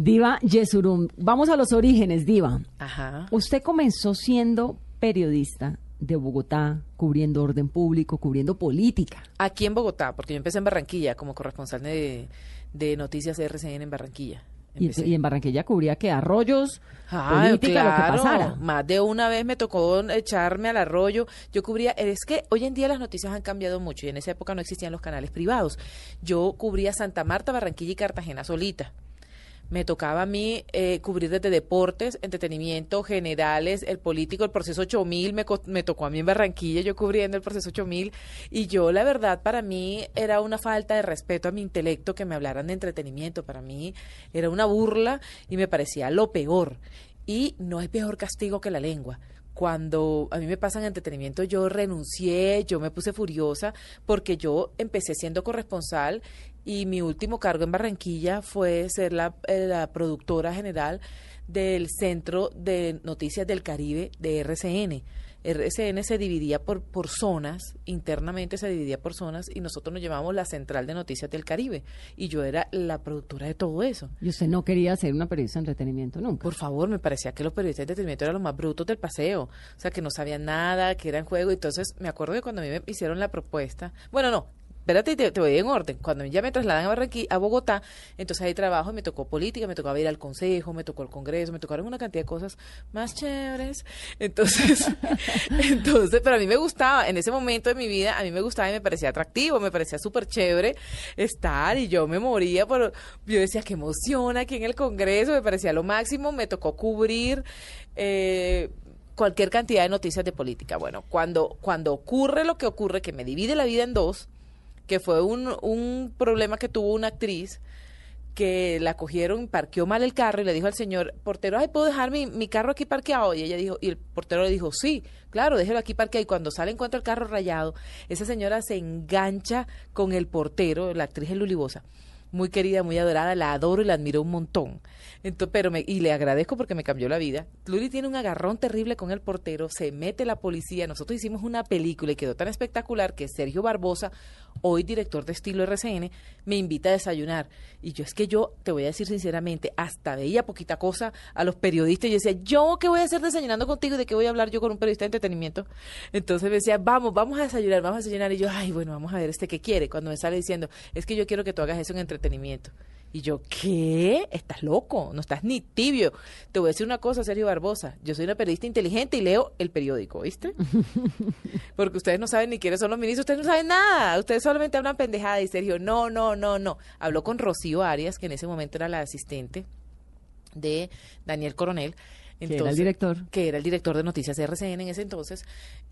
Diva Yesurum, vamos a los orígenes, Diva. Ajá. Usted comenzó siendo periodista de Bogotá, cubriendo orden público, cubriendo política. Aquí en Bogotá, porque yo empecé en Barranquilla como corresponsal de, de noticias RCN en Barranquilla. Y, Empecé. y en Barranquilla cubría que arroyos, Ah, política, lo que claro. pasara. Más de una vez me tocó echarme al arroyo. Yo cubría, es que hoy en día las noticias han cambiado mucho y en esa época no existían los canales privados. Yo cubría Santa Marta, Barranquilla y Cartagena solita. Me tocaba a mí eh, cubrir desde deportes, entretenimiento, generales, el político, el proceso 8000, me, me tocó a mí en Barranquilla, yo cubriendo el proceso 8000. Y yo, la verdad, para mí era una falta de respeto a mi intelecto que me hablaran de entretenimiento. Para mí era una burla y me parecía lo peor. Y no hay peor castigo que la lengua. Cuando a mí me pasan entretenimiento, yo renuncié, yo me puse furiosa porque yo empecé siendo corresponsal y mi último cargo en Barranquilla fue ser la, eh, la productora general del Centro de Noticias del Caribe de RCN. RCN se dividía por, por zonas, internamente se dividía por zonas y nosotros nos llamamos la Central de Noticias del Caribe y yo era la productora de todo eso. y usted no quería ser una periodista de entretenimiento nunca. Por favor, me parecía que los periodistas de entretenimiento eran los más brutos del paseo. O sea, que no sabían nada, que era en juego. Entonces, me acuerdo que cuando a mí me hicieron la propuesta. Bueno, no. Espérate, te, te voy en orden. Cuando ya me trasladan a a Bogotá, entonces ahí trabajo y me tocó política, me tocaba ir al consejo, me tocó el congreso, me tocaron una cantidad de cosas más chéveres. Entonces, entonces, pero a mí me gustaba, en ese momento de mi vida, a mí me gustaba y me parecía atractivo, me parecía súper chévere estar y yo me moría por, yo decía, qué emoción aquí en el congreso, me parecía lo máximo, me tocó cubrir eh, cualquier cantidad de noticias de política. Bueno, cuando, cuando ocurre lo que ocurre, que me divide la vida en dos, que fue un, un problema que tuvo una actriz, que la cogieron, parqueó mal el carro y le dijo al señor portero, ay, ¿puedo dejar mi, mi carro aquí parqueado? Y ella dijo, y el portero le dijo, sí, claro, déjelo aquí parqueado. Y cuando sale encuentra el carro rayado, esa señora se engancha con el portero, la actriz es Lulibosa, muy querida, muy adorada, la adoro y la admiro un montón. Entonces, pero me, y le agradezco porque me cambió la vida. Luli tiene un agarrón terrible con el portero, se mete la policía. Nosotros hicimos una película y quedó tan espectacular que Sergio Barbosa, hoy director de estilo RCN, me invita a desayunar. Y yo es que yo, te voy a decir sinceramente, hasta veía poquita cosa a los periodistas y yo decía, ¿yo qué voy a hacer desayunando contigo? ¿De qué voy a hablar yo con un periodista de entretenimiento? Entonces me decía, vamos, vamos a desayunar, vamos a desayunar. Y yo, ay, bueno, vamos a ver este que quiere. Cuando me sale diciendo, es que yo quiero que tú hagas eso en entretenimiento. Y yo, ¿qué? Estás loco, no estás ni tibio. Te voy a decir una cosa, Sergio Barbosa. Yo soy una periodista inteligente y leo el periódico, ¿viste? Porque ustedes no saben ni quiénes son los ministros, ustedes no saben nada. Ustedes solamente hablan pendejada. Y Sergio, no, no, no, no. Habló con Rocío Arias, que en ese momento era la asistente de Daniel Coronel. Que era el director. Que era el director de Noticias RCN en ese entonces.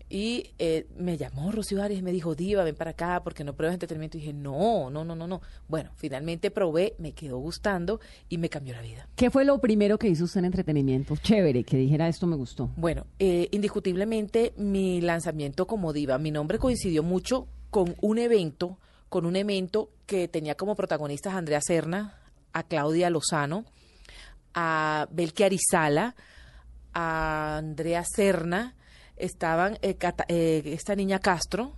Y eh, me llamó Rocío Arias y me dijo, Diva, ven para acá porque no pruebas entretenimiento. Y dije, no, no, no, no, no. Bueno, finalmente probé, me quedó gustando y me cambió la vida. ¿Qué fue lo primero que hizo usted en entretenimiento? Chévere, que dijera esto me gustó. Bueno, eh, indiscutiblemente mi lanzamiento como diva, mi nombre coincidió mucho con un evento, con un evento que tenía como protagonistas a Andrea Serna, a Claudia Lozano, a Belki Arizala, Andrea Serna, estaban eh, eh, esta niña Castro,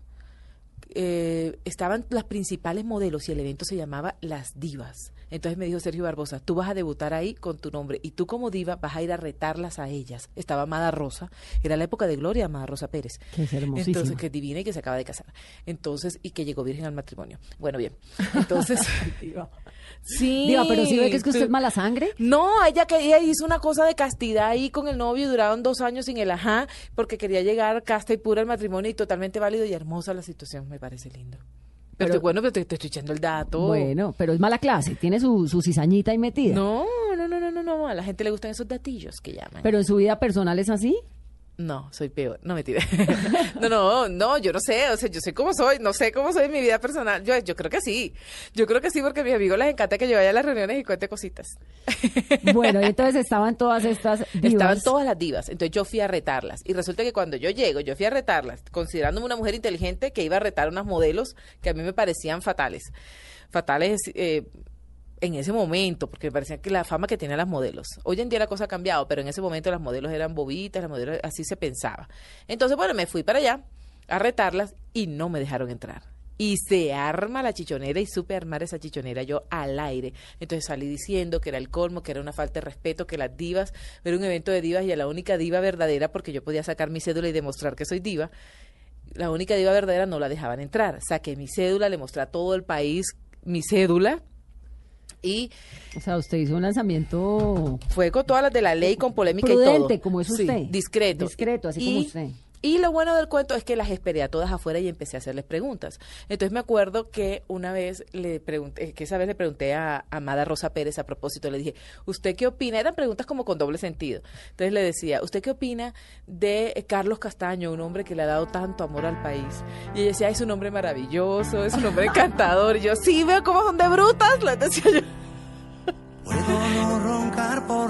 eh, estaban las principales modelos y el evento se llamaba Las Divas. Entonces me dijo Sergio Barbosa, tú vas a debutar ahí con tu nombre y tú como diva vas a ir a retarlas a ellas. Estaba Amada Rosa, era la época de gloria Amada Rosa Pérez. Que es hermosísima. Entonces, que es divina y que se acaba de casar. Entonces, y que llegó virgen al matrimonio. Bueno, bien. Entonces, sí. Diva, pero si ve que es que usted es mala sangre. no, ella que ella hizo una cosa de castidad ahí con el novio y duraron dos años sin el ajá, porque quería llegar casta y pura al matrimonio y totalmente válido y hermosa la situación, me parece lindo. Pero, Pero- bueno, pero te, te estoy echando el dato. Bueno, pero es mala clase, tiene su, su cizañita ahí metida. No, no, no, no, no, no, a la gente le gustan esos datillos que llaman. Pero en su vida personal es así. No, soy peor. No, mentira. no, no, no, yo no sé. O sea, yo sé cómo soy. No sé cómo soy en mi vida personal. Yo, yo creo que sí. Yo creo que sí, porque a mis amigos les encanta que yo vaya a las reuniones y cuente cositas. Bueno, y entonces estaban todas estas divas. Estaban todas las divas. Entonces yo fui a retarlas. Y resulta que cuando yo llego, yo fui a retarlas, considerándome una mujer inteligente que iba a retar unas modelos que a mí me parecían fatales. Fatales. eh, en ese momento, porque me parecía que la fama que tenían las modelos. Hoy en día la cosa ha cambiado, pero en ese momento las modelos eran bobitas, las modelos así se pensaba. Entonces, bueno, me fui para allá a retarlas y no me dejaron entrar. Y se arma la chichonera y supe armar esa chichonera yo al aire. Entonces salí diciendo que era el colmo, que era una falta de respeto, que las divas, era un evento de divas y a la única diva verdadera, porque yo podía sacar mi cédula y demostrar que soy diva, la única diva verdadera no la dejaban entrar. Saqué mi cédula, le mostré a todo el país mi cédula y O sea, usted hizo un lanzamiento fue con todas las de la ley, con polémica y prudente, todo. como es Sí, usted. discreto. Discreto, así Y- como usted. Y lo bueno del cuento es que las esperé a todas afuera y empecé a hacerles preguntas. Entonces me acuerdo que una vez le pregunté, que esa vez le pregunté a Amada Rosa Pérez a propósito, le dije, ¿usted qué opina? Eran preguntas como con doble sentido. Entonces le decía, ¿usted qué opina de Carlos Castaño, un hombre que le ha dado tanto amor al país? Y ella decía, "Ay, es un hombre maravilloso, es un hombre encantador. Y yo, sí, veo cómo son de brutas, le decía yo. Roncar por.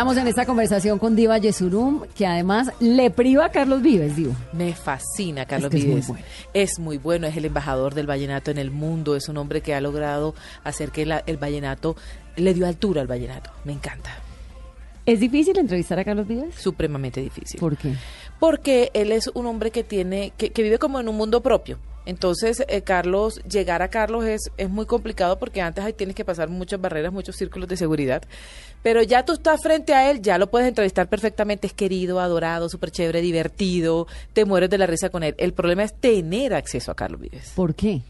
Estamos en esta conversación con Diva Yesurum, que además le priva a Carlos Vives, digo. Me fascina Carlos que es muy Vives. bueno. Es muy bueno, es el embajador del vallenato en el mundo, es un hombre que ha logrado hacer que la- el vallenato le dio altura al vallenato. Me encanta. ¿Es difícil entrevistar a Carlos Vives? Supremamente difícil. ¿Por qué? Porque él es un hombre que tiene, que, que vive como en un mundo propio. Entonces, eh, Carlos, llegar a Carlos es, es muy complicado porque antes ahí tienes que pasar muchas barreras, muchos círculos de seguridad. Pero ya tú estás frente a él, ya lo puedes entrevistar perfectamente, es querido, adorado, súper chévere, divertido, te mueres de la risa con él. El problema es tener acceso a Carlos Vives. ¿Por qué?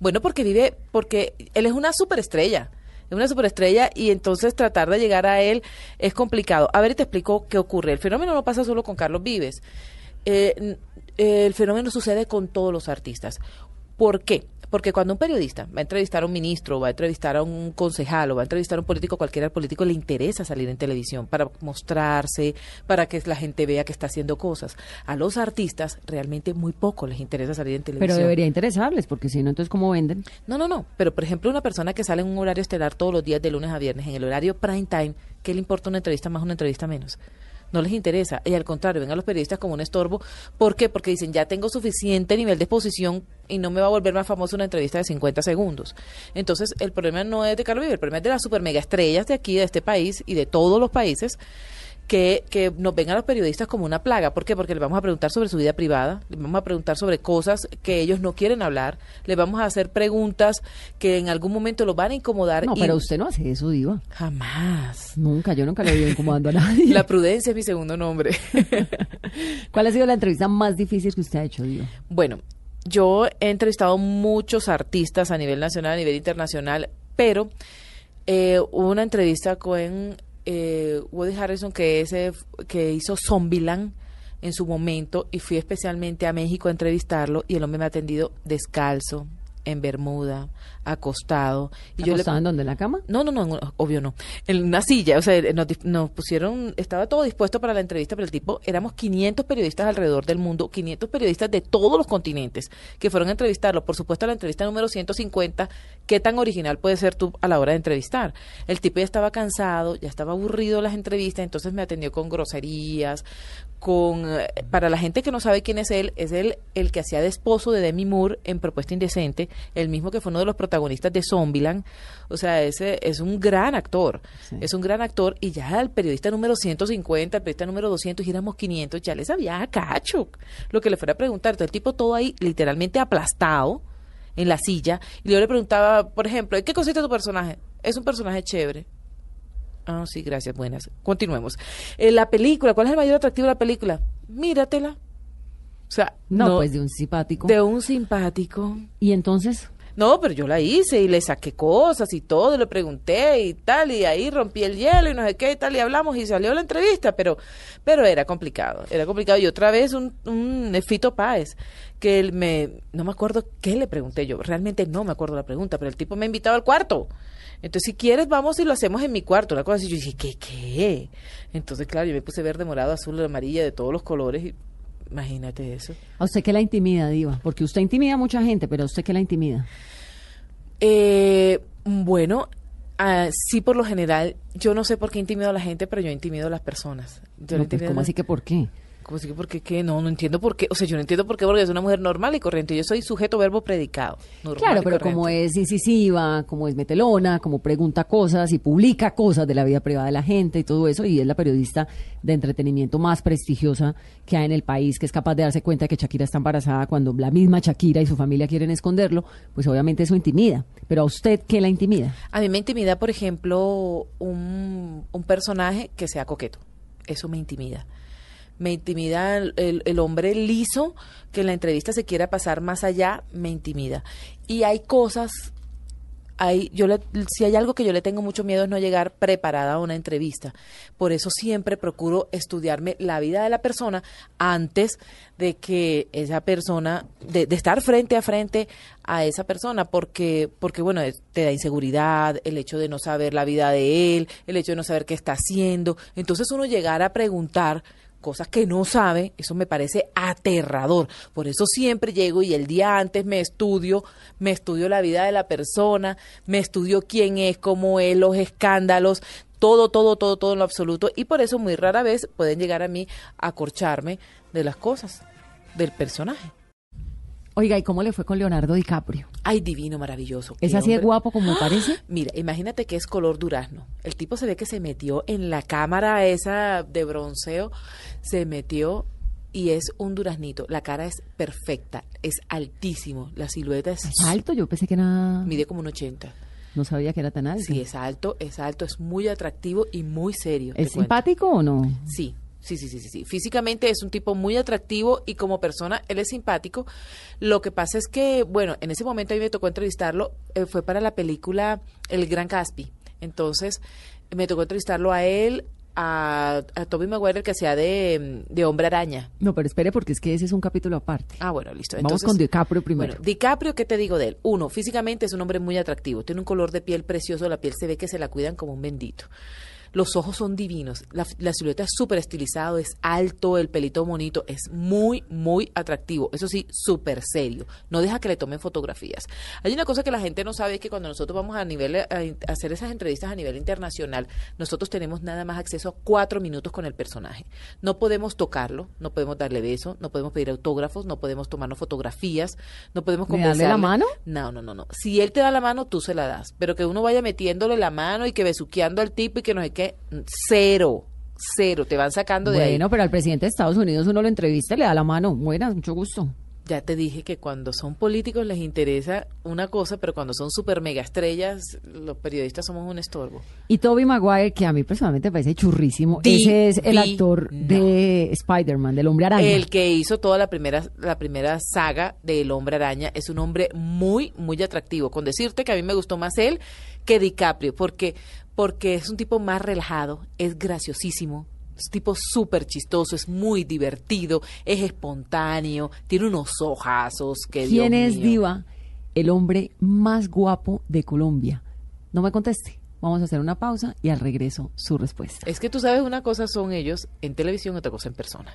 Bueno, porque vive, porque él es una superestrella. Es una superestrella y entonces tratar de llegar a él es complicado. A ver, y te explico qué ocurre. El fenómeno no pasa solo con Carlos Vives. Eh, el fenómeno sucede con todos los artistas. ¿Por qué? Porque cuando un periodista va a entrevistar a un ministro, va a entrevistar a un concejal o va a entrevistar a un político, cualquiera al político le interesa salir en televisión para mostrarse, para que la gente vea que está haciendo cosas. A los artistas realmente muy poco les interesa salir en televisión. Pero debería interesarles, porque si no, entonces, ¿cómo venden? No, no, no. Pero, por ejemplo, una persona que sale en un horario estelar todos los días de lunes a viernes, en el horario prime time, ¿qué le importa una entrevista más, una entrevista menos? No les interesa. Y al contrario, ven a los periodistas como un estorbo. ¿Por qué? Porque dicen, ya tengo suficiente nivel de exposición y no me va a volver más famoso una entrevista de 50 segundos. Entonces, el problema no es de Carlos Vives, el problema es de las super mega estrellas de aquí, de este país y de todos los países que, que nos ven a los periodistas como una plaga. ¿Por qué? Porque les vamos a preguntar sobre su vida privada, les vamos a preguntar sobre cosas que ellos no quieren hablar, les vamos a hacer preguntas que en algún momento los van a incomodar. No, y pero usted no hace eso, Diva. Jamás. Nunca, yo nunca le veo incomodando a nadie. La prudencia es mi segundo nombre. ¿Cuál ha sido la entrevista más difícil que usted ha hecho, Diva? Bueno, yo he entrevistado muchos artistas a nivel nacional, a nivel internacional, pero eh, hubo una entrevista con eh, Woody Harrison que, ese, que hizo Zombieland en su momento y fui especialmente a México a entrevistarlo y el hombre me ha atendido descalzo, en Bermuda, acostado. Y yo le, ¿Acostado en dónde? ¿En la cama? no, no, no, en- obvio no. En una silla, o sea, nos, nos pusieron, estaba todo dispuesto para la entrevista, pero el tipo, éramos 500 periodistas alrededor del mundo, 500 periodistas de todos los continentes que fueron a entrevistarlo. Por supuesto, la entrevista número 150, ¿qué tan original puedes ser tú a la hora de entrevistar? El tipo ya estaba cansado, ya estaba aburrido las entrevistas, entonces me atendió con groserías, con eh, para la gente que no sabe quién es él, es él el que hacía de esposo de Demi Moore en Propuesta Indecente, el mismo que fue uno de los protagonistas de Zombieland. O sea, ese es un gran actor. Sí. Es un gran actor y ya el periodista número 150, el periodista número 200 y éramos 500, ya les sabía a cacho lo que le fuera a preguntar. Entonces, el tipo todo ahí literalmente aplastado en la silla y yo le preguntaba, por ejemplo, ¿en qué consiste tu personaje? Es un personaje chévere. Ah, sí, gracias, buenas. Continuemos. Eh, la película, ¿cuál es el mayor atractivo de la película? Míratela. O sea, No, pues de un simpático. de un simpático. Y entonces, No, pero yo la hice y le saqué cosas y todo, le pregunté y tal, y ahí rompí el hielo y no sé qué y tal, y hablamos y salió la entrevista, pero, pero era complicado, era complicado. Y otra vez un, un Fito Páez, que él me, no me acuerdo qué le pregunté yo, realmente no me acuerdo la pregunta, pero el tipo me ha invitado al cuarto. Entonces, si quieres, vamos y lo hacemos en mi cuarto. Una cosa así. Yo dije, ¿qué, qué? Entonces, claro, yo me puse verde, morado, azul, amarilla, de todos los colores. Y, imagínate eso. ¿A usted qué la intimida, Diva? Porque usted intimida a mucha gente, pero ¿a usted qué la intimida? Eh, bueno, ah, sí, por lo general, yo no sé por qué intimido a la gente, pero yo intimido a las personas. Yo No, pues, ¿Cómo así que por qué? ¿Cómo así que por qué qué? No, no entiendo por qué. O sea, yo no entiendo por qué, porque es una mujer normal y corriente. Yo soy sujeto, verbo, predicado. normal Claro, pero como es incisiva, como es metelona, como pregunta cosas y publica cosas de la vida privada de la gente y todo eso, y es la periodista de entretenimiento más prestigiosa que hay en el país, que es capaz de darse cuenta de que Shakira está embarazada cuando la misma Shakira y su familia quieren esconderlo, pues obviamente eso intimida. Pero a usted, ¿qué la intimida? A mí me intimida, por ejemplo, un, un personaje que sea coqueto. Eso me intimida. Me intimida el, el- hombre liso que en la entrevista se quiera pasar más allá, me intimida. Y hay cosas, hay, yo le- si hay algo que yo le tengo mucho miedo es no llegar preparada a una entrevista. Por eso siempre procuro estudiarme la vida de la persona antes de que esa persona, de, de estar frente a frente a esa persona, porque, porque bueno, te da inseguridad, el hecho de no saber la vida de él, el hecho de no saber qué está haciendo. Entonces uno llegar a preguntar cosas que no sabe, eso me parece aterrador. Por eso siempre llego y el día antes me estudio, me estudio la vida de la persona, me estudio quién es, cómo es, los escándalos, todo, todo, todo, todo en lo absoluto. Y por eso muy rara vez pueden llegar a mí a acorcharme de las cosas, del personaje. Oiga, ¿y cómo le fue con Leonardo DiCaprio? Ay, divino, maravilloso. ¿Es así de guapo como parece? Mira, imagínate que es color durazno. El tipo se ve que se metió en la cámara esa de bronceo, se metió y es un duraznito. La cara es perfecta, es altísimo, la silueta es, ¿Es alto? Yo pensé que era... mide como un 80. No sabía que era tan alto. Sí, es alto, es alto, es muy atractivo y muy serio. ¿Es simpático o no? Sí, sí, sí, sí, sí, sí. Físicamente es un tipo muy atractivo y como persona él es simpático. Lo que pasa es que, bueno, en ese momento a mí me tocó entrevistarlo, eh, fue para la película El Gran Caspi. Entonces, me tocó entrevistarlo a él, a, a Toby Maguire, que hacía de, de Hombre Araña. No, pero espere porque es que ese es un capítulo aparte. Ah, bueno, listo. Vamos con DiCaprio primero. Bueno, DiCaprio, ¿qué te digo de él? Uno, físicamente es un hombre muy atractivo. Tiene un color de piel precioso. La piel se ve que se la cuidan como un bendito. Los ojos son divinos. La, la silueta es súper estilizado, es alto, el pelito bonito. Es muy, muy atractivo. Eso sí, súper serio. No deja que le tomen fotografías. Hay una cosa que la gente no sabe, es que cuando nosotros vamos a nivel a, in- a hacer esas entrevistas a nivel internacional, nosotros tenemos nada más acceso a cuatro minutos con el personaje. No podemos tocarlo, no podemos darle beso, no podemos pedir autógrafos, no podemos tomarnos fotografías, no podemos ¿Ni darle la mano? No, no, no, no. Si él te da la mano, tú se la das. Pero que uno vaya metiéndole la mano y que besuqueando al tipo y que no sé qué, cero, cero. Te van sacando de ahí. Bueno, pero al presidente de Estados Unidos uno lo entrevista le da la mano. Buenas, mucho gusto. Ya te dije que cuando son políticos les interesa una cosa, pero cuando son super mega estrellas, los periodistas somos un estorbo. Y Toby Maguire, que a mí personalmente me parece churrísimo. Ese es el actor de Spider-Man, del Hombre Araña. El que hizo toda la primera, la primera saga del Hombre Araña es un hombre muy, muy atractivo. Con decirte que a mí me gustó más él que DiCaprio, porque, porque es un tipo más relajado, es graciosísimo. Es tipo súper chistoso, es muy divertido, es espontáneo, tiene unos ojazos que ¿Quién Dios es mío. Diva? El hombre más guapo de Colombia. No me conteste. Vamos a hacer una pausa y al regreso su respuesta. Es que tú sabes una cosa son ellos en televisión, otra cosa en persona.